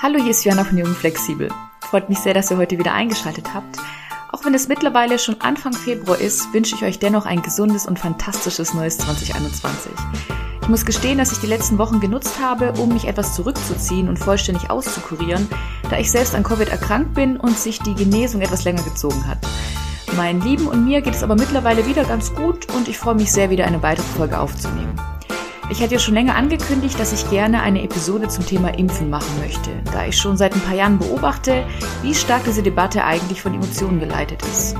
Hallo, hier ist Joanna von Jung Flexibel. Freut mich sehr, dass ihr heute wieder eingeschaltet habt. Auch wenn es mittlerweile schon Anfang Februar ist, wünsche ich euch dennoch ein gesundes und fantastisches neues 2021. Ich muss gestehen, dass ich die letzten Wochen genutzt habe, um mich etwas zurückzuziehen und vollständig auszukurieren, da ich selbst an Covid erkrankt bin und sich die Genesung etwas länger gezogen hat. Meinen Lieben und mir geht es aber mittlerweile wieder ganz gut und ich freue mich sehr, wieder eine weitere Folge aufzunehmen. Ich hatte ja schon länger angekündigt, dass ich gerne eine Episode zum Thema Impfen machen möchte, da ich schon seit ein paar Jahren beobachte, wie stark diese Debatte eigentlich von Emotionen geleitet ist.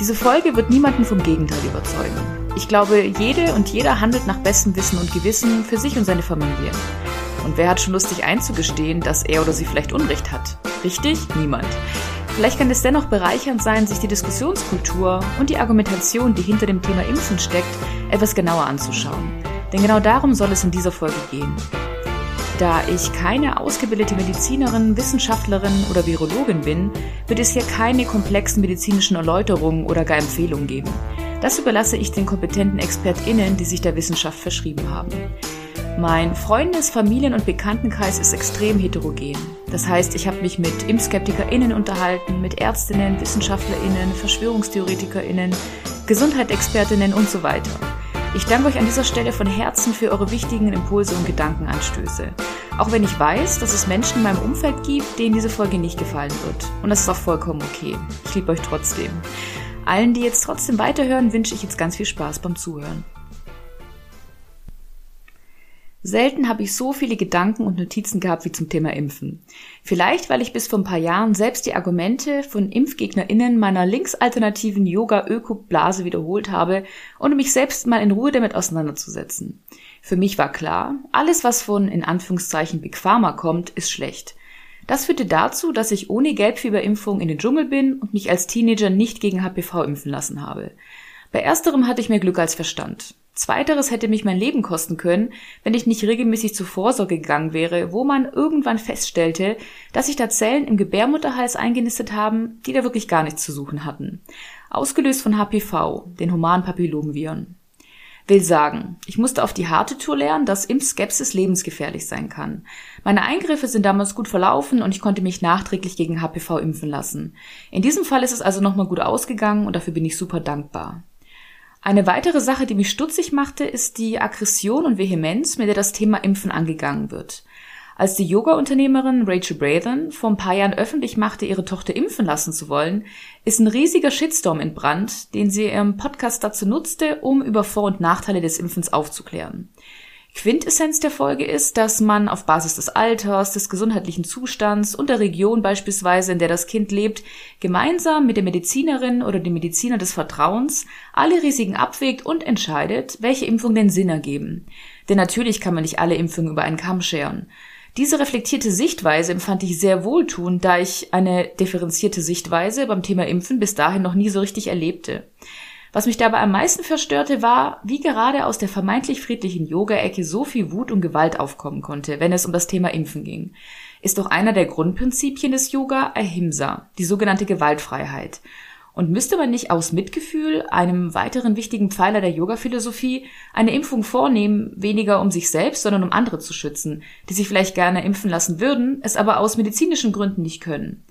Diese Folge wird niemanden vom Gegenteil überzeugen. Ich glaube, jede und jeder handelt nach bestem Wissen und Gewissen für sich und seine Familie. Und wer hat schon lustig einzugestehen, dass er oder sie vielleicht Unrecht hat? Richtig? Niemand. Vielleicht kann es dennoch bereichernd sein, sich die Diskussionskultur und die Argumentation, die hinter dem Thema Impfen steckt, etwas genauer anzuschauen. Denn genau darum soll es in dieser Folge gehen. Da ich keine ausgebildete Medizinerin, Wissenschaftlerin oder Virologin bin, wird es hier keine komplexen medizinischen Erläuterungen oder gar Empfehlungen geben. Das überlasse ich den kompetenten ExpertInnen, die sich der Wissenschaft verschrieben haben. Mein Freundes-, Familien- und Bekanntenkreis ist extrem heterogen. Das heißt, ich habe mich mit ImpfskeptikerInnen unterhalten, mit Ärztinnen, WissenschaftlerInnen, VerschwörungstheoretikerInnen, Gesundheitsexpertinnen und so weiter. Ich danke euch an dieser Stelle von Herzen für eure wichtigen Impulse und Gedankenanstöße. Auch wenn ich weiß, dass es Menschen in meinem Umfeld gibt, denen diese Folge nicht gefallen wird. Und das ist auch vollkommen okay. Ich liebe euch trotzdem. Allen, die jetzt trotzdem weiterhören, wünsche ich jetzt ganz viel Spaß beim Zuhören. Selten habe ich so viele Gedanken und Notizen gehabt wie zum Thema Impfen. Vielleicht, weil ich bis vor ein paar Jahren selbst die Argumente von ImpfgegnerInnen meiner linksalternativen Yoga-Öko-Blase wiederholt habe und um mich selbst mal in Ruhe damit auseinanderzusetzen. Für mich war klar, alles was von in Anführungszeichen Big Pharma kommt, ist schlecht. Das führte dazu, dass ich ohne Gelbfieberimpfung in den Dschungel bin und mich als Teenager nicht gegen HPV impfen lassen habe. Bei ersterem hatte ich mehr Glück als Verstand. Zweiteres hätte mich mein Leben kosten können, wenn ich nicht regelmäßig zur Vorsorge gegangen wäre, wo man irgendwann feststellte, dass sich da Zellen im Gebärmutterhals eingenistet haben, die da wirklich gar nichts zu suchen hatten. Ausgelöst von HPV, den humanen Papillomviren. Will sagen, ich musste auf die harte Tour lernen, dass Impfskepsis lebensgefährlich sein kann. Meine Eingriffe sind damals gut verlaufen und ich konnte mich nachträglich gegen HPV impfen lassen. In diesem Fall ist es also nochmal gut ausgegangen und dafür bin ich super dankbar. Eine weitere Sache, die mich stutzig machte, ist die Aggression und Vehemenz, mit der das Thema Impfen angegangen wird. Als die Yoga-Unternehmerin Rachel Brathen vor ein paar Jahren öffentlich machte, ihre Tochter impfen lassen zu wollen, ist ein riesiger Shitstorm entbrannt, den sie ihrem Podcast dazu nutzte, um über Vor- und Nachteile des Impfens aufzuklären. Quintessenz der Folge ist, dass man auf Basis des Alters, des gesundheitlichen Zustands und der Region beispielsweise, in der das Kind lebt, gemeinsam mit der Medizinerin oder dem Mediziner des Vertrauens alle Risiken abwägt und entscheidet, welche Impfungen den Sinn ergeben. Denn natürlich kann man nicht alle Impfungen über einen Kamm scheren. Diese reflektierte Sichtweise empfand ich sehr wohltuend, da ich eine differenzierte Sichtweise beim Thema Impfen bis dahin noch nie so richtig erlebte. Was mich dabei am meisten verstörte, war, wie gerade aus der vermeintlich friedlichen Yoga-Ecke so viel Wut und Gewalt aufkommen konnte, wenn es um das Thema Impfen ging. Ist doch einer der Grundprinzipien des Yoga Ahimsa, die sogenannte Gewaltfreiheit. Und müsste man nicht aus Mitgefühl, einem weiteren wichtigen Pfeiler der Yoga-Philosophie, eine Impfung vornehmen, weniger um sich selbst, sondern um andere zu schützen, die sich vielleicht gerne impfen lassen würden, es aber aus medizinischen Gründen nicht können?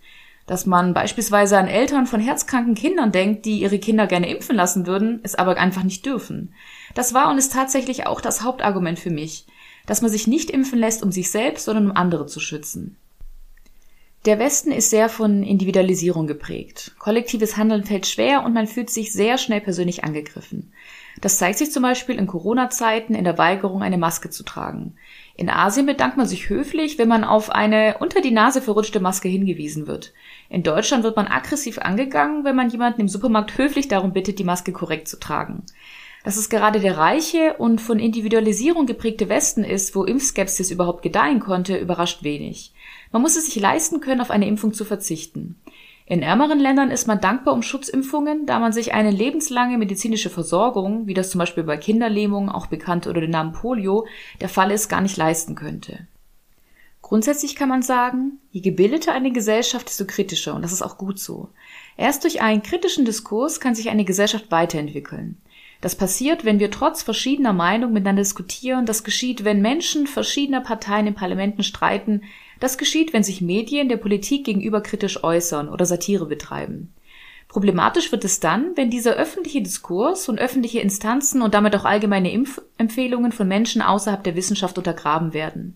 Dass man beispielsweise an Eltern von herzkranken Kindern denkt, die ihre Kinder gerne impfen lassen würden, es aber einfach nicht dürfen. Das war und ist tatsächlich auch das Hauptargument für mich, dass man sich nicht impfen lässt, um sich selbst, sondern um andere zu schützen. Der Westen ist sehr von Individualisierung geprägt. Kollektives Handeln fällt schwer und man fühlt sich sehr schnell persönlich angegriffen. Das zeigt sich zum Beispiel in Corona-Zeiten in der Weigerung, eine Maske zu tragen. In Asien bedankt man sich höflich, wenn man auf eine unter die Nase verrutschte Maske hingewiesen wird. In Deutschland wird man aggressiv angegangen, wenn man jemanden im Supermarkt höflich darum bittet, die Maske korrekt zu tragen. Dass es gerade der reiche und von Individualisierung geprägte Westen ist, wo Impfskepsis überhaupt gedeihen konnte, überrascht wenig. Man muss es sich leisten können, auf eine Impfung zu verzichten. In ärmeren Ländern ist man dankbar um Schutzimpfungen, da man sich eine lebenslange medizinische Versorgung, wie das zum Beispiel bei Kinderlähmung, auch bekannt unter dem Namen Polio, der Fall ist, gar nicht leisten könnte. Grundsätzlich kann man sagen, je gebildeter eine Gesellschaft, desto kritischer, und das ist auch gut so. Erst durch einen kritischen Diskurs kann sich eine Gesellschaft weiterentwickeln. Das passiert, wenn wir trotz verschiedener Meinungen miteinander diskutieren. Das geschieht, wenn Menschen verschiedener Parteien in Parlamenten streiten. Das geschieht, wenn sich Medien der Politik gegenüber kritisch äußern oder Satire betreiben. Problematisch wird es dann, wenn dieser öffentliche Diskurs und öffentliche Instanzen und damit auch allgemeine Impfempfehlungen von Menschen außerhalb der Wissenschaft untergraben werden.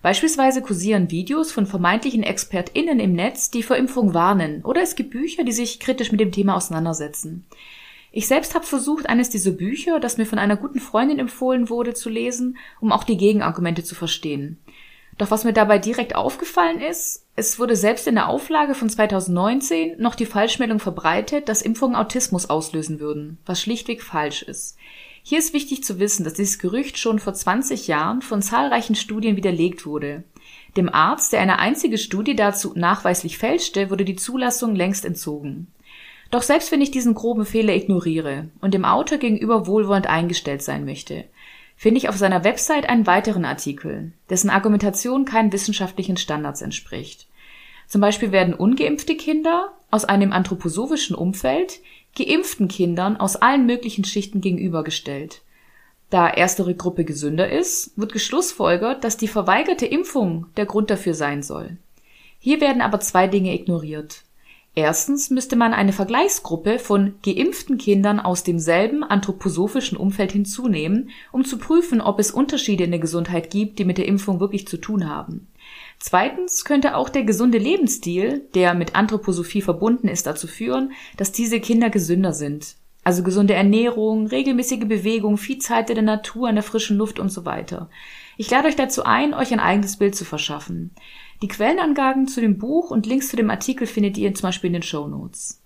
Beispielsweise kursieren Videos von vermeintlichen ExpertInnen im Netz, die vor Impfung warnen, oder es gibt Bücher, die sich kritisch mit dem Thema auseinandersetzen. Ich selbst habe versucht, eines dieser Bücher, das mir von einer guten Freundin empfohlen wurde, zu lesen, um auch die Gegenargumente zu verstehen. Doch was mir dabei direkt aufgefallen ist, es wurde selbst in der Auflage von 2019 noch die Falschmeldung verbreitet, dass Impfungen Autismus auslösen würden, was schlichtweg falsch ist. Hier ist wichtig zu wissen, dass dieses Gerücht schon vor 20 Jahren von zahlreichen Studien widerlegt wurde. Dem Arzt, der eine einzige Studie dazu nachweislich fälschte, wurde die Zulassung längst entzogen. Doch selbst wenn ich diesen groben Fehler ignoriere und dem Autor gegenüber wohlwollend eingestellt sein möchte, finde ich auf seiner Website einen weiteren Artikel, dessen Argumentation keinen wissenschaftlichen Standards entspricht. Zum Beispiel werden ungeimpfte Kinder aus einem anthroposophischen Umfeld geimpften Kindern aus allen möglichen Schichten gegenübergestellt. Da erstere Gruppe gesünder ist, wird geschlussfolgert, dass die verweigerte Impfung der Grund dafür sein soll. Hier werden aber zwei Dinge ignoriert. Erstens müsste man eine Vergleichsgruppe von geimpften Kindern aus demselben anthroposophischen Umfeld hinzunehmen, um zu prüfen, ob es Unterschiede in der Gesundheit gibt, die mit der Impfung wirklich zu tun haben. Zweitens könnte auch der gesunde Lebensstil, der mit Anthroposophie verbunden ist, dazu führen, dass diese Kinder gesünder sind. Also gesunde Ernährung, regelmäßige Bewegung, viel Zeit in der Natur, in der frischen Luft und so weiter. Ich lade euch dazu ein, euch ein eigenes Bild zu verschaffen. Die Quellenangaben zu dem Buch und Links zu dem Artikel findet ihr zum Beispiel in den Show Notes.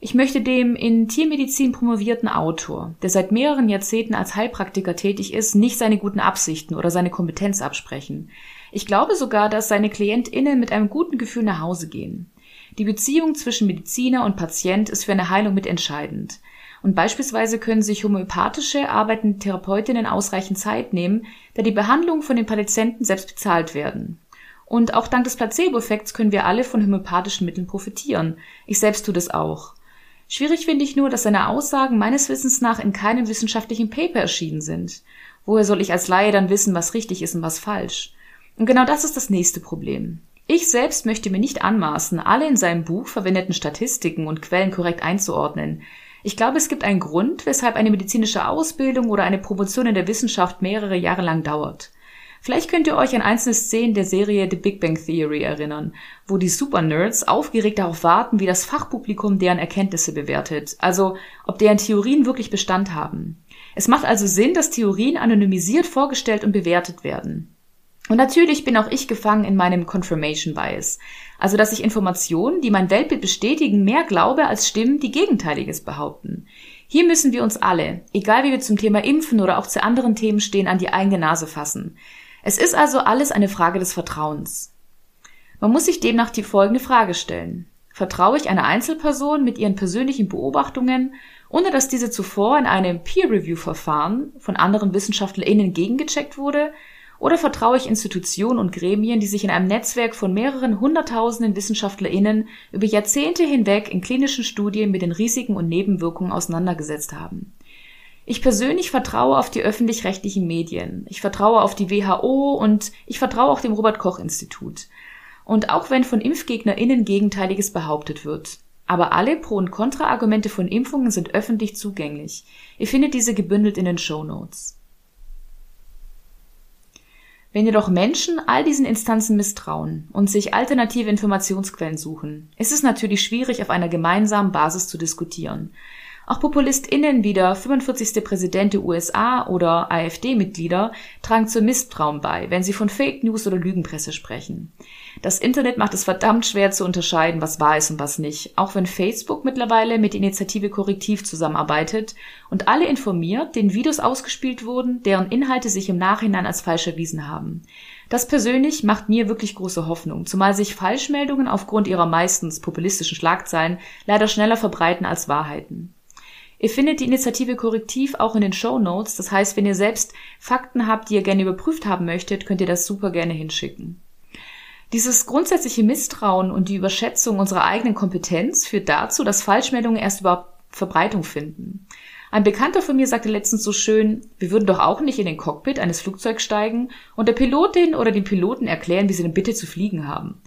Ich möchte dem in Tiermedizin promovierten Autor, der seit mehreren Jahrzehnten als Heilpraktiker tätig ist, nicht seine guten Absichten oder seine Kompetenz absprechen. Ich glaube sogar, dass seine KlientInnen mit einem guten Gefühl nach Hause gehen. Die Beziehung zwischen Mediziner und Patient ist für eine Heilung mitentscheidend. Und beispielsweise können sich homöopathische arbeitende Therapeutinnen ausreichend Zeit nehmen, da die Behandlungen von den Patienten selbst bezahlt werden. Und auch dank des Placebo-Effekts können wir alle von homöopathischen Mitteln profitieren. Ich selbst tue das auch. Schwierig finde ich nur, dass seine Aussagen meines Wissens nach in keinem wissenschaftlichen Paper erschienen sind. Woher soll ich als Laie dann wissen, was richtig ist und was falsch? Und genau das ist das nächste Problem. Ich selbst möchte mir nicht anmaßen, alle in seinem Buch verwendeten Statistiken und Quellen korrekt einzuordnen. Ich glaube, es gibt einen Grund, weshalb eine medizinische Ausbildung oder eine Promotion in der Wissenschaft mehrere Jahre lang dauert. Vielleicht könnt ihr euch an einzelne Szenen der Serie The Big Bang Theory erinnern, wo die Super-Nerds aufgeregt darauf warten, wie das Fachpublikum deren Erkenntnisse bewertet, also ob deren Theorien wirklich Bestand haben. Es macht also Sinn, dass Theorien anonymisiert vorgestellt und bewertet werden. Und natürlich bin auch ich gefangen in meinem Confirmation Bias, also dass ich Informationen, die mein Weltbild bestätigen, mehr glaube als Stimmen, die Gegenteiliges behaupten. Hier müssen wir uns alle, egal wie wir zum Thema Impfen oder auch zu anderen Themen stehen, an die eigene Nase fassen. Es ist also alles eine Frage des Vertrauens. Man muss sich demnach die folgende Frage stellen. Vertraue ich einer Einzelperson mit ihren persönlichen Beobachtungen, ohne dass diese zuvor in einem Peer-Review-Verfahren von anderen WissenschaftlerInnen gegengecheckt wurde, oder vertraue ich Institutionen und Gremien, die sich in einem Netzwerk von mehreren hunderttausenden WissenschaftlerInnen über Jahrzehnte hinweg in klinischen Studien mit den Risiken und Nebenwirkungen auseinandergesetzt haben? Ich persönlich vertraue auf die öffentlich-rechtlichen Medien. Ich vertraue auf die WHO und ich vertraue auch dem Robert Koch Institut. Und auch wenn von ImpfgegnerInnen Gegenteiliges behauptet wird. Aber alle Pro- und Kontra-Argumente von Impfungen sind öffentlich zugänglich. Ihr findet diese gebündelt in den Show Notes. Wenn jedoch Menschen all diesen Instanzen misstrauen und sich alternative Informationsquellen suchen, ist es natürlich schwierig, auf einer gemeinsamen Basis zu diskutieren. Auch PopulistInnen wie der 45. Präsident der USA oder AfD-Mitglieder tragen zur Misstrauen bei, wenn sie von Fake News oder Lügenpresse sprechen. Das Internet macht es verdammt schwer zu unterscheiden, was wahr ist und was nicht, auch wenn Facebook mittlerweile mit der Initiative Korrektiv zusammenarbeitet und alle informiert, den Videos ausgespielt wurden, deren Inhalte sich im Nachhinein als falsch erwiesen haben. Das persönlich macht mir wirklich große Hoffnung, zumal sich Falschmeldungen aufgrund ihrer meistens populistischen Schlagzeilen leider schneller verbreiten als Wahrheiten. Ihr findet die Initiative Korrektiv auch in den Show Notes. Das heißt, wenn ihr selbst Fakten habt, die ihr gerne überprüft haben möchtet, könnt ihr das super gerne hinschicken. Dieses grundsätzliche Misstrauen und die Überschätzung unserer eigenen Kompetenz führt dazu, dass Falschmeldungen erst überhaupt Verbreitung finden. Ein Bekannter von mir sagte letztens so schön, wir würden doch auch nicht in den Cockpit eines Flugzeugs steigen und der Pilotin oder dem Piloten erklären, wie sie denn bitte zu fliegen haben.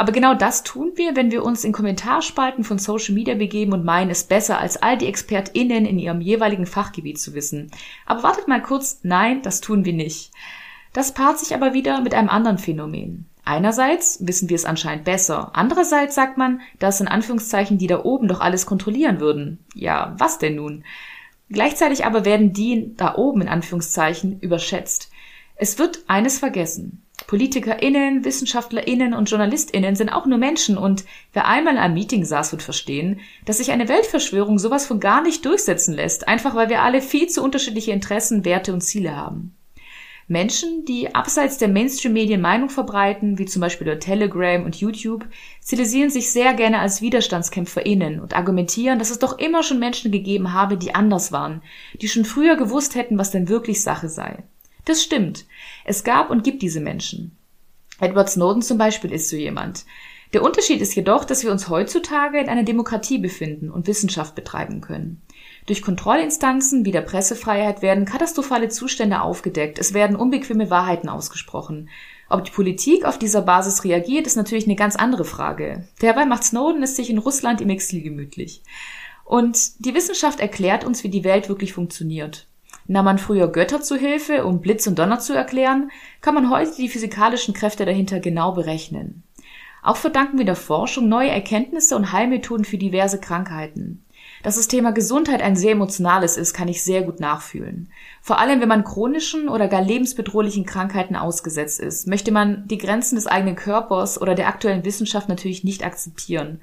Aber genau das tun wir, wenn wir uns in Kommentarspalten von Social Media begeben und meinen, es besser als all die ExpertInnen in ihrem jeweiligen Fachgebiet zu wissen. Aber wartet mal kurz, nein, das tun wir nicht. Das paart sich aber wieder mit einem anderen Phänomen. Einerseits wissen wir es anscheinend besser. Andererseits sagt man, dass in Anführungszeichen die da oben doch alles kontrollieren würden. Ja, was denn nun? Gleichzeitig aber werden die da oben in Anführungszeichen überschätzt. Es wird eines vergessen. PolitikerInnen, WissenschaftlerInnen und JournalistInnen sind auch nur Menschen und wer einmal in einem Meeting saß, wird verstehen, dass sich eine Weltverschwörung sowas von gar nicht durchsetzen lässt, einfach weil wir alle viel zu unterschiedliche Interessen, Werte und Ziele haben. Menschen, die abseits der Mainstream-Medien Meinung verbreiten, wie zum Beispiel über Telegram und YouTube, stilisieren sich sehr gerne als WiderstandskämpferInnen und argumentieren, dass es doch immer schon Menschen gegeben habe, die anders waren, die schon früher gewusst hätten, was denn wirklich Sache sei. Das stimmt. Es gab und gibt diese Menschen. Edward Snowden zum Beispiel ist so jemand. Der Unterschied ist jedoch, dass wir uns heutzutage in einer Demokratie befinden und Wissenschaft betreiben können. Durch Kontrollinstanzen wie der Pressefreiheit werden katastrophale Zustände aufgedeckt, es werden unbequeme Wahrheiten ausgesprochen. Ob die Politik auf dieser Basis reagiert, ist natürlich eine ganz andere Frage. Dabei macht Snowden es sich in Russland im Exil gemütlich. Und die Wissenschaft erklärt uns, wie die Welt wirklich funktioniert. Nahm man früher Götter zu Hilfe, um Blitz und Donner zu erklären, kann man heute die physikalischen Kräfte dahinter genau berechnen. Auch verdanken wir der Forschung neue Erkenntnisse und Heilmethoden für diverse Krankheiten. Dass das Thema Gesundheit ein sehr emotionales ist, kann ich sehr gut nachfühlen. Vor allem, wenn man chronischen oder gar lebensbedrohlichen Krankheiten ausgesetzt ist, möchte man die Grenzen des eigenen Körpers oder der aktuellen Wissenschaft natürlich nicht akzeptieren.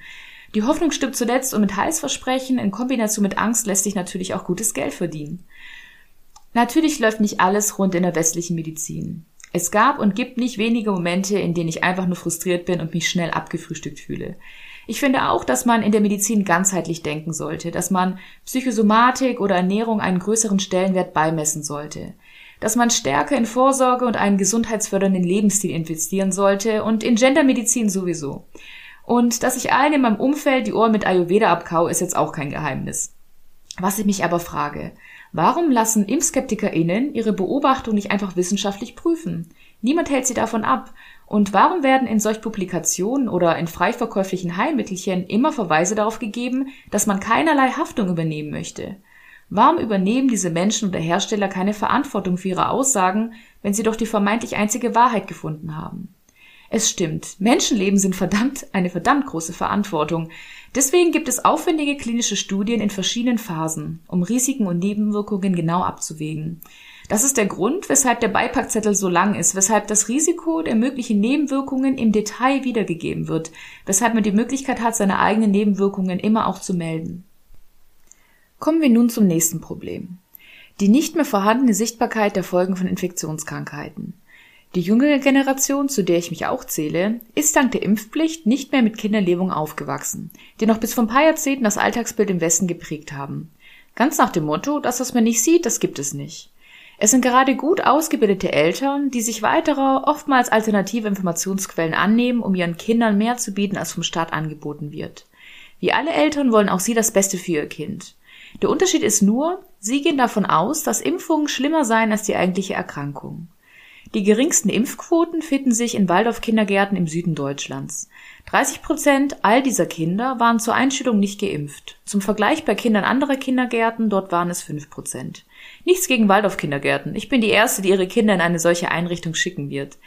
Die Hoffnung stirbt zuletzt und mit Heilsversprechen in Kombination mit Angst lässt sich natürlich auch gutes Geld verdienen. Natürlich läuft nicht alles rund in der westlichen Medizin. Es gab und gibt nicht wenige Momente, in denen ich einfach nur frustriert bin und mich schnell abgefrühstückt fühle. Ich finde auch, dass man in der Medizin ganzheitlich denken sollte, dass man Psychosomatik oder Ernährung einen größeren Stellenwert beimessen sollte, dass man stärker in Vorsorge und einen gesundheitsfördernden Lebensstil investieren sollte und in Gendermedizin sowieso. Und dass ich allen in meinem Umfeld die Ohren mit Ayurveda abkau, ist jetzt auch kein Geheimnis. Was ich mich aber frage, warum lassen ImpfskeptikerInnen ihre Beobachtung nicht einfach wissenschaftlich prüfen? Niemand hält sie davon ab. Und warum werden in solch Publikationen oder in frei verkäuflichen Heilmittelchen immer Verweise darauf gegeben, dass man keinerlei Haftung übernehmen möchte? Warum übernehmen diese Menschen oder Hersteller keine Verantwortung für ihre Aussagen, wenn sie doch die vermeintlich einzige Wahrheit gefunden haben? Es stimmt, Menschenleben sind verdammt eine verdammt große Verantwortung. Deswegen gibt es aufwendige klinische Studien in verschiedenen Phasen, um Risiken und Nebenwirkungen genau abzuwägen. Das ist der Grund, weshalb der Beipackzettel so lang ist, weshalb das Risiko der möglichen Nebenwirkungen im Detail wiedergegeben wird, weshalb man die Möglichkeit hat, seine eigenen Nebenwirkungen immer auch zu melden. Kommen wir nun zum nächsten Problem. Die nicht mehr vorhandene Sichtbarkeit der Folgen von Infektionskrankheiten. Die jüngere Generation, zu der ich mich auch zähle, ist dank der Impfpflicht nicht mehr mit Kinderlähmung aufgewachsen, die noch bis vor ein paar Jahrzehnten das Alltagsbild im Westen geprägt haben. Ganz nach dem Motto, das, was man nicht sieht, das gibt es nicht. Es sind gerade gut ausgebildete Eltern, die sich weiterer, oftmals alternative Informationsquellen annehmen, um ihren Kindern mehr zu bieten, als vom Staat angeboten wird. Wie alle Eltern wollen auch sie das Beste für ihr Kind. Der Unterschied ist nur, sie gehen davon aus, dass Impfungen schlimmer seien als die eigentliche Erkrankung. Die geringsten Impfquoten finden sich in Waldorf-Kindergärten im Süden Deutschlands. 30 Prozent all dieser Kinder waren zur Einschulung nicht geimpft. Zum Vergleich bei Kindern anderer Kindergärten, dort waren es 5 Prozent. Nichts gegen Waldorf-Kindergärten. Ich bin die Erste, die ihre Kinder in eine solche Einrichtung schicken wird.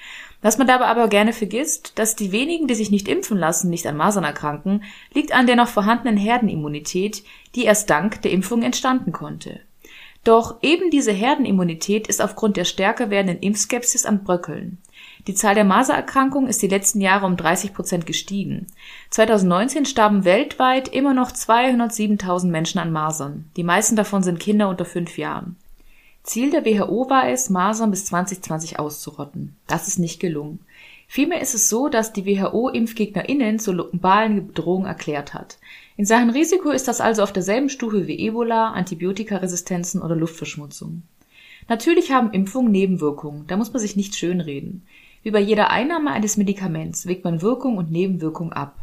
Was man dabei aber gerne vergisst, dass die wenigen, die sich nicht impfen lassen, nicht an Masern erkranken, liegt an der noch vorhandenen Herdenimmunität, die erst dank der Impfung entstanden konnte. Doch eben diese Herdenimmunität ist aufgrund der stärker werdenden Impfskepsis am Bröckeln. Die Zahl der Masererkrankungen ist die letzten Jahre um 30 Prozent gestiegen. 2019 starben weltweit immer noch 207.000 Menschen an Masern. Die meisten davon sind Kinder unter fünf Jahren. Ziel der WHO war es, Masern bis 2020 auszurotten. Das ist nicht gelungen. Vielmehr ist es so, dass die WHO ImpfgegnerInnen zur globalen Bedrohung erklärt hat. In Sachen Risiko ist das also auf derselben Stufe wie Ebola, Antibiotikaresistenzen oder Luftverschmutzung. Natürlich haben Impfungen Nebenwirkungen, da muss man sich nicht schönreden. Wie bei jeder Einnahme eines Medikaments wägt man Wirkung und Nebenwirkung ab.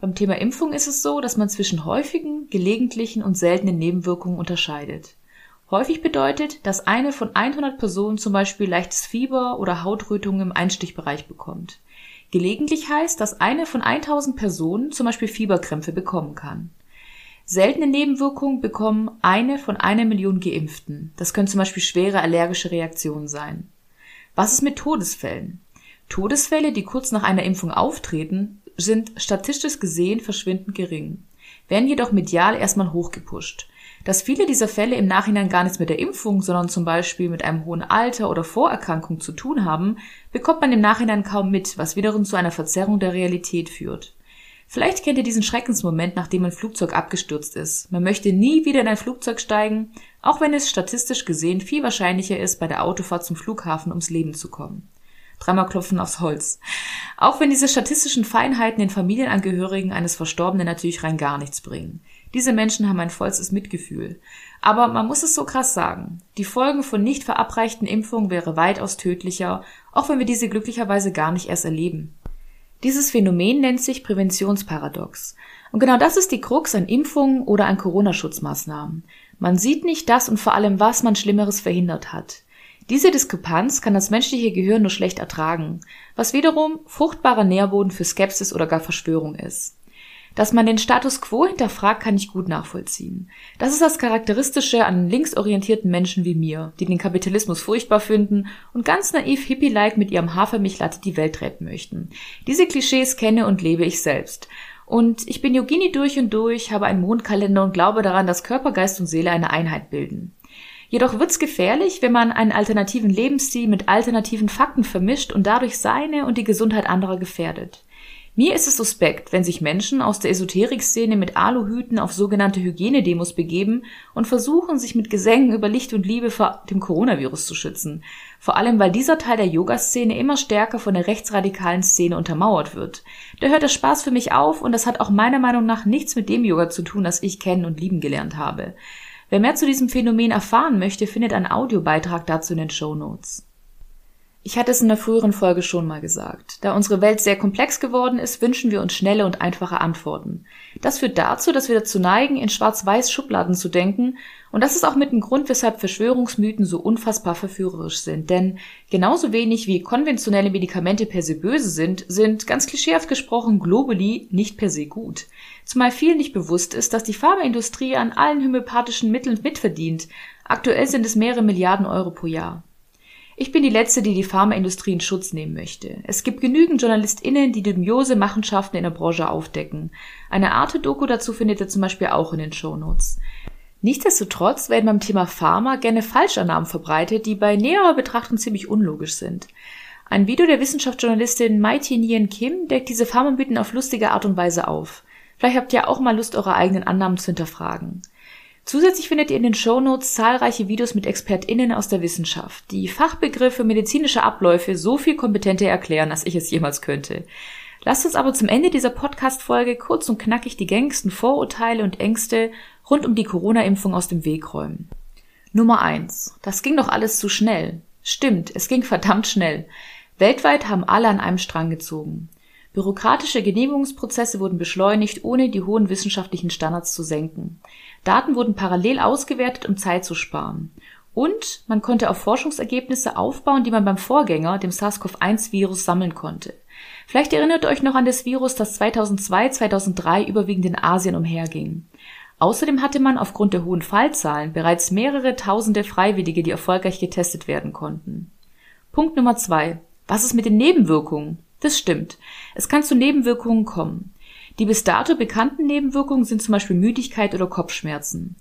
Beim Thema Impfung ist es so, dass man zwischen häufigen, gelegentlichen und seltenen Nebenwirkungen unterscheidet. Häufig bedeutet, dass eine von 100 Personen zum Beispiel leichtes Fieber oder Hautrötung im Einstichbereich bekommt. Gelegentlich heißt, dass eine von 1000 Personen zum Beispiel Fieberkrämpfe bekommen kann. Seltene Nebenwirkungen bekommen eine von einer Million Geimpften. Das können zum Beispiel schwere allergische Reaktionen sein. Was ist mit Todesfällen? Todesfälle, die kurz nach einer Impfung auftreten, sind statistisch gesehen verschwindend gering, werden jedoch medial erstmal hochgepusht. Dass viele dieser Fälle im Nachhinein gar nichts mit der Impfung, sondern zum Beispiel mit einem hohen Alter oder Vorerkrankung zu tun haben, bekommt man im Nachhinein kaum mit, was wiederum zu einer Verzerrung der Realität führt. Vielleicht kennt ihr diesen Schreckensmoment, nachdem ein Flugzeug abgestürzt ist. Man möchte nie wieder in ein Flugzeug steigen, auch wenn es statistisch gesehen viel wahrscheinlicher ist, bei der Autofahrt zum Flughafen ums Leben zu kommen. Dreimal klopfen aufs Holz. Auch wenn diese statistischen Feinheiten den Familienangehörigen eines Verstorbenen natürlich rein gar nichts bringen. Diese Menschen haben ein vollstes Mitgefühl. Aber man muss es so krass sagen. Die Folgen von nicht verabreichten Impfungen wäre weitaus tödlicher, auch wenn wir diese glücklicherweise gar nicht erst erleben. Dieses Phänomen nennt sich Präventionsparadox. Und genau das ist die Krux an Impfungen oder an Corona-Schutzmaßnahmen. Man sieht nicht das und vor allem, was man Schlimmeres verhindert hat. Diese Diskrepanz kann das menschliche Gehirn nur schlecht ertragen, was wiederum fruchtbarer Nährboden für Skepsis oder gar Verschwörung ist. Dass man den Status quo hinterfragt, kann ich gut nachvollziehen. Das ist das Charakteristische an linksorientierten Menschen wie mir, die den Kapitalismus furchtbar finden und ganz naiv hippie-like mit ihrem Hafermilchlatte die Welt retten möchten. Diese Klischees kenne und lebe ich selbst. Und ich bin Yogini durch und durch, habe einen Mondkalender und glaube daran, dass Körper, Geist und Seele eine Einheit bilden. Jedoch wird's gefährlich, wenn man einen alternativen Lebensstil mit alternativen Fakten vermischt und dadurch seine und die Gesundheit anderer gefährdet. Mir ist es suspekt, wenn sich Menschen aus der Esoterik-Szene mit Aluhüten auf sogenannte Hygienedemos begeben und versuchen, sich mit Gesängen über Licht und Liebe vor dem Coronavirus zu schützen. Vor allem, weil dieser Teil der Yoga-Szene immer stärker von der rechtsradikalen Szene untermauert wird. Da hört der Spaß für mich auf und das hat auch meiner Meinung nach nichts mit dem Yoga zu tun, das ich kennen und lieben gelernt habe. Wer mehr zu diesem Phänomen erfahren möchte, findet einen Audiobeitrag dazu in den Show Notes. Ich hatte es in der früheren Folge schon mal gesagt. Da unsere Welt sehr komplex geworden ist, wünschen wir uns schnelle und einfache Antworten. Das führt dazu, dass wir dazu neigen, in schwarz-weiß Schubladen zu denken, und das ist auch mit dem Grund, weshalb Verschwörungsmythen so unfassbar verführerisch sind. Denn genauso wenig wie konventionelle Medikamente per se böse sind, sind ganz klischeehaft gesprochen globally nicht per se gut. Zumal vielen nicht bewusst ist, dass die Pharmaindustrie an allen homöopathischen Mitteln mitverdient. Aktuell sind es mehrere Milliarden Euro pro Jahr. Ich bin die Letzte, die die Pharmaindustrie in Schutz nehmen möchte. Es gibt genügend JournalistInnen, die dubiose Machenschaften in der Branche aufdecken. Eine Art Doku dazu findet ihr zum Beispiel auch in den Shownotes. Nichtsdestotrotz werden beim Thema Pharma gerne Falschannahmen verbreitet, die bei näherer Betrachtung ziemlich unlogisch sind. Ein Video der Wissenschaftsjournalistin Mai Nien Kim deckt diese Pharmamythen auf lustige Art und Weise auf. Vielleicht habt ihr auch mal Lust, eure eigenen Annahmen zu hinterfragen. Zusätzlich findet ihr in den Shownotes zahlreiche Videos mit ExpertInnen aus der Wissenschaft, die Fachbegriffe medizinische Abläufe so viel kompetenter erklären, als ich es jemals könnte. Lasst uns aber zum Ende dieser Podcast-Folge kurz und knackig die gängigsten Vorurteile und Ängste rund um die Corona-Impfung aus dem Weg räumen. Nummer eins: Das ging doch alles zu schnell. Stimmt, es ging verdammt schnell. Weltweit haben alle an einem Strang gezogen. Bürokratische Genehmigungsprozesse wurden beschleunigt, ohne die hohen wissenschaftlichen Standards zu senken. Daten wurden parallel ausgewertet, um Zeit zu sparen. Und man konnte auf Forschungsergebnisse aufbauen, die man beim Vorgänger, dem SARS-CoV-1-Virus, sammeln konnte. Vielleicht erinnert ihr euch noch an das Virus, das 2002, 2003 überwiegend in Asien umherging. Außerdem hatte man aufgrund der hohen Fallzahlen bereits mehrere tausende Freiwillige, die erfolgreich getestet werden konnten. Punkt Nummer zwei. Was ist mit den Nebenwirkungen? Das stimmt. Es kann zu Nebenwirkungen kommen. Die bis dato bekannten Nebenwirkungen sind zum Beispiel Müdigkeit oder Kopfschmerzen.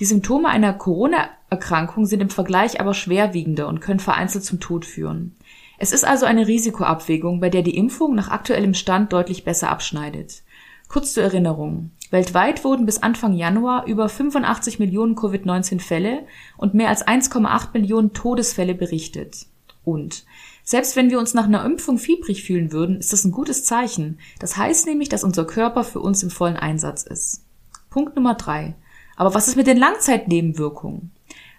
Die Symptome einer Corona-Erkrankung sind im Vergleich aber schwerwiegender und können vereinzelt zum Tod führen. Es ist also eine Risikoabwägung, bei der die Impfung nach aktuellem Stand deutlich besser abschneidet. Kurz zur Erinnerung. Weltweit wurden bis Anfang Januar über 85 Millionen Covid-19 Fälle und mehr als 1,8 Millionen Todesfälle berichtet. Und selbst wenn wir uns nach einer Impfung fiebrig fühlen würden, ist das ein gutes Zeichen. Das heißt nämlich, dass unser Körper für uns im vollen Einsatz ist. Punkt Nummer drei. Aber was ist mit den Langzeitnebenwirkungen?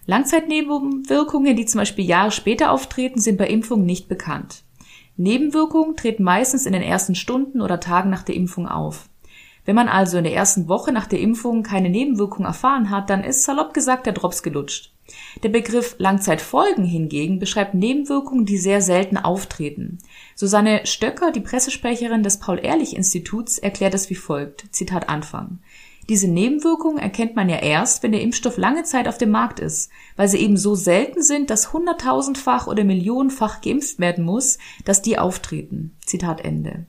Langzeitnebenwirkungen, die zum Beispiel Jahre später auftreten, sind bei Impfungen nicht bekannt. Nebenwirkungen treten meistens in den ersten Stunden oder Tagen nach der Impfung auf. Wenn man also in der ersten Woche nach der Impfung keine Nebenwirkung erfahren hat, dann ist salopp gesagt der Drops gelutscht. Der Begriff Langzeitfolgen hingegen beschreibt Nebenwirkungen, die sehr selten auftreten. Susanne Stöcker, die Pressesprecherin des Paul-Ehrlich-Instituts, erklärt es wie folgt. Zitat Anfang. Diese Nebenwirkungen erkennt man ja erst, wenn der Impfstoff lange Zeit auf dem Markt ist, weil sie eben so selten sind, dass hunderttausendfach oder millionenfach geimpft werden muss, dass die auftreten. Zitat Ende.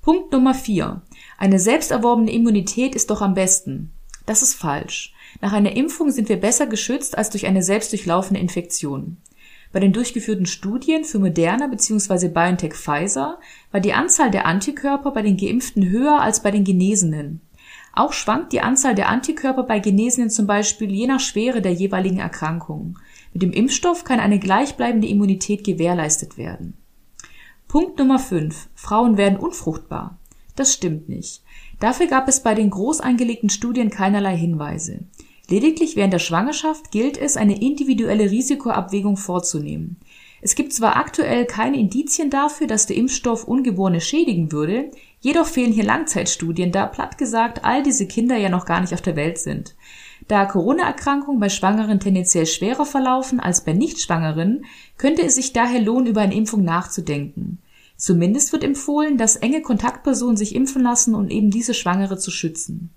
Punkt Nummer vier: Eine selbsterworbene Immunität ist doch am besten. Das ist falsch. Nach einer Impfung sind wir besser geschützt als durch eine selbst durchlaufene Infektion. Bei den durchgeführten Studien für Moderna bzw. BioNTech Pfizer war die Anzahl der Antikörper bei den Geimpften höher als bei den Genesenen. Auch schwankt die Anzahl der Antikörper bei Genesenen zum Beispiel je nach Schwere der jeweiligen Erkrankung. Mit dem Impfstoff kann eine gleichbleibende Immunität gewährleistet werden. Punkt Nummer 5. Frauen werden unfruchtbar. Das stimmt nicht. Dafür gab es bei den groß angelegten Studien keinerlei Hinweise. Lediglich während der Schwangerschaft gilt es, eine individuelle Risikoabwägung vorzunehmen. Es gibt zwar aktuell keine Indizien dafür, dass der Impfstoff Ungeborene schädigen würde, Jedoch fehlen hier Langzeitstudien, da platt gesagt all diese Kinder ja noch gar nicht auf der Welt sind. Da Corona-Erkrankungen bei Schwangeren tendenziell schwerer verlaufen als bei Nichtschwangeren, könnte es sich daher lohnen, über eine Impfung nachzudenken. Zumindest wird empfohlen, dass enge Kontaktpersonen sich impfen lassen, um eben diese Schwangere zu schützen.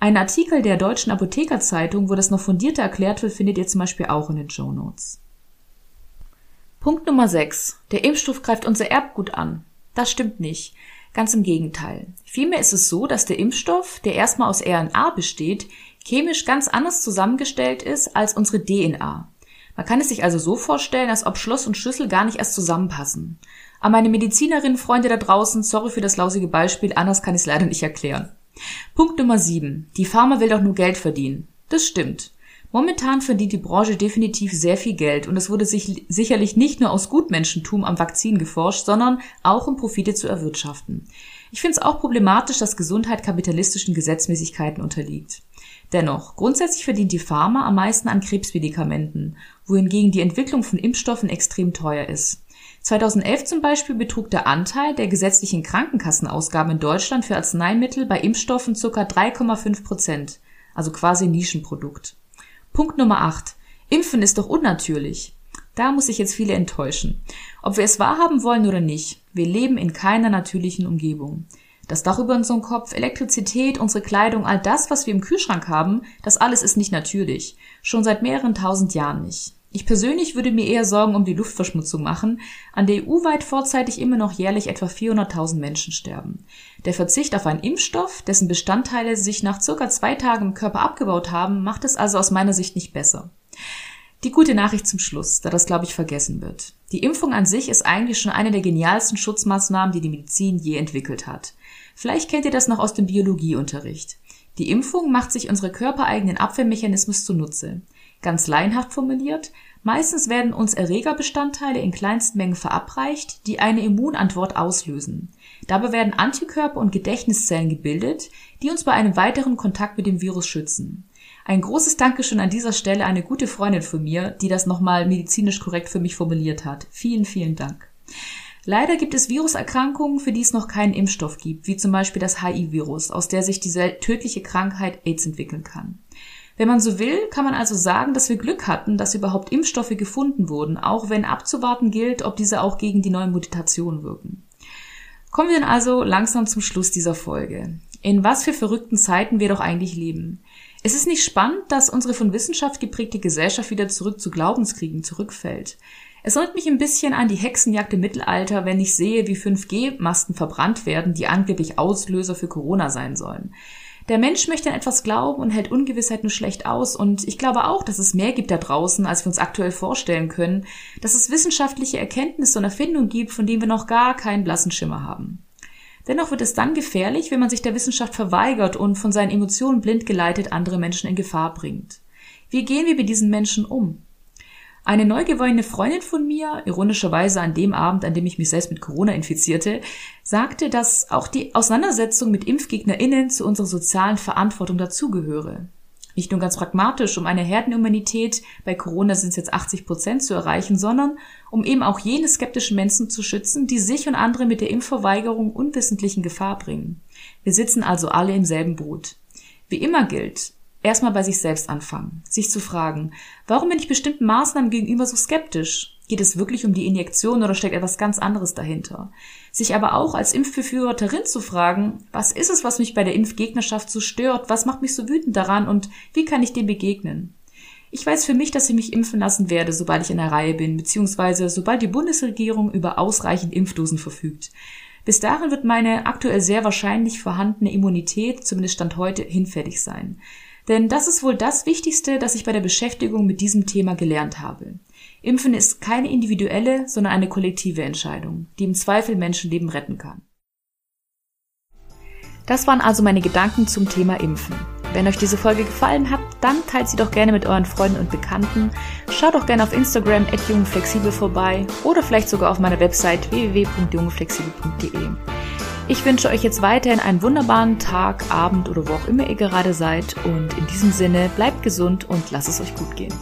Ein Artikel der Deutschen Apothekerzeitung, wo das noch fundierter erklärt wird, findet ihr zum Beispiel auch in den Show Notes. Punkt Nummer 6. Der Impfstoff greift unser Erbgut an. Das stimmt nicht. Ganz im Gegenteil. Vielmehr ist es so, dass der Impfstoff, der erstmal aus RNA besteht, chemisch ganz anders zusammengestellt ist als unsere DNA. Man kann es sich also so vorstellen, als ob Schloss und Schlüssel gar nicht erst zusammenpassen. Aber meine Medizinerinnen-Freunde da draußen, sorry für das lausige Beispiel, anders kann ich es leider nicht erklären. Punkt Nummer 7. Die Pharma will doch nur Geld verdienen. Das stimmt. Momentan verdient die Branche definitiv sehr viel Geld und es wurde sich sicherlich nicht nur aus Gutmenschentum am Vakzin geforscht, sondern auch um Profite zu erwirtschaften. Ich finde es auch problematisch, dass Gesundheit kapitalistischen Gesetzmäßigkeiten unterliegt. Dennoch, grundsätzlich verdient die Pharma am meisten an Krebsmedikamenten, wohingegen die Entwicklung von Impfstoffen extrem teuer ist. 2011 zum Beispiel betrug der Anteil der gesetzlichen Krankenkassenausgaben in Deutschland für Arzneimittel bei Impfstoffen ca. 3,5 Prozent, also quasi Nischenprodukt. Punkt Nummer 8. Impfen ist doch unnatürlich. Da muss ich jetzt viele enttäuschen. Ob wir es wahrhaben wollen oder nicht, wir leben in keiner natürlichen Umgebung. Das Dach über unserem Kopf, Elektrizität, unsere Kleidung, all das, was wir im Kühlschrank haben, das alles ist nicht natürlich. Schon seit mehreren tausend Jahren nicht. Ich persönlich würde mir eher Sorgen um die Luftverschmutzung machen, an der EU-weit vorzeitig immer noch jährlich etwa 400.000 Menschen sterben. Der Verzicht auf einen Impfstoff, dessen Bestandteile sich nach circa zwei Tagen im Körper abgebaut haben, macht es also aus meiner Sicht nicht besser. Die gute Nachricht zum Schluss, da das glaube ich vergessen wird. Die Impfung an sich ist eigentlich schon eine der genialsten Schutzmaßnahmen, die die Medizin je entwickelt hat. Vielleicht kennt ihr das noch aus dem Biologieunterricht. Die Impfung macht sich unsere körpereigenen Abwehrmechanismus zunutze. Ganz laienhaft formuliert, meistens werden uns Erregerbestandteile in kleinsten Mengen verabreicht, die eine Immunantwort auslösen. Dabei werden Antikörper und Gedächtniszellen gebildet, die uns bei einem weiteren Kontakt mit dem Virus schützen. Ein großes Dankeschön an dieser Stelle eine gute Freundin von mir, die das nochmal medizinisch korrekt für mich formuliert hat. Vielen, vielen Dank. Leider gibt es Viruserkrankungen, für die es noch keinen Impfstoff gibt, wie zum Beispiel das HIV-Virus, aus der sich diese tödliche Krankheit AIDS entwickeln kann. Wenn man so will, kann man also sagen, dass wir Glück hatten, dass überhaupt Impfstoffe gefunden wurden, auch wenn abzuwarten gilt, ob diese auch gegen die neuen Mutationen wirken. Kommen wir dann also langsam zum Schluss dieser Folge. In was für verrückten Zeiten wir doch eigentlich leben. Es ist nicht spannend, dass unsere von Wissenschaft geprägte Gesellschaft wieder zurück zu Glaubenskriegen zurückfällt. Es erinnert mich ein bisschen an die Hexenjagd im Mittelalter, wenn ich sehe, wie 5G-Masten verbrannt werden, die angeblich Auslöser für Corona sein sollen. Der Mensch möchte an etwas glauben und hält Ungewissheit nur schlecht aus. Und ich glaube auch, dass es mehr gibt da draußen, als wir uns aktuell vorstellen können, dass es wissenschaftliche Erkenntnisse und Erfindungen gibt, von denen wir noch gar keinen blassen Schimmer haben. Dennoch wird es dann gefährlich, wenn man sich der Wissenschaft verweigert und von seinen Emotionen blind geleitet andere Menschen in Gefahr bringt. Wie gehen wir mit diesen Menschen um? Eine neu gewonnene Freundin von mir, ironischerweise an dem Abend, an dem ich mich selbst mit Corona infizierte, sagte, dass auch die Auseinandersetzung mit ImpfgegnerInnen zu unserer sozialen Verantwortung dazugehöre. Nicht nur ganz pragmatisch, um eine Herdenimmunität, bei Corona sind es jetzt 80 Prozent zu erreichen, sondern um eben auch jene skeptischen Menschen zu schützen, die sich und andere mit der Impfverweigerung unwissentlich in Gefahr bringen. Wir sitzen also alle im selben Boot. Wie immer gilt, erstmal bei sich selbst anfangen, sich zu fragen, warum bin ich bestimmten Maßnahmen gegenüber so skeptisch? Geht es wirklich um die Injektion oder steckt etwas ganz anderes dahinter? Sich aber auch als Impfbefürworterin zu fragen, was ist es, was mich bei der Impfgegnerschaft so stört? Was macht mich so wütend daran und wie kann ich dem begegnen? Ich weiß für mich, dass ich mich impfen lassen werde, sobald ich in der Reihe bin, beziehungsweise sobald die Bundesregierung über ausreichend Impfdosen verfügt. Bis dahin wird meine aktuell sehr wahrscheinlich vorhandene Immunität, zumindest Stand heute, hinfällig sein. Denn das ist wohl das Wichtigste, das ich bei der Beschäftigung mit diesem Thema gelernt habe. Impfen ist keine individuelle, sondern eine kollektive Entscheidung, die im Zweifel Menschenleben retten kann. Das waren also meine Gedanken zum Thema Impfen. Wenn euch diese Folge gefallen hat, dann teilt sie doch gerne mit euren Freunden und Bekannten. Schaut doch gerne auf Instagram at jungflexibel vorbei oder vielleicht sogar auf meiner Website www.jungflexibel.de. Ich wünsche euch jetzt weiterhin einen wunderbaren Tag, Abend oder wo auch immer ihr gerade seid und in diesem Sinne bleibt gesund und lasst es euch gut gehen.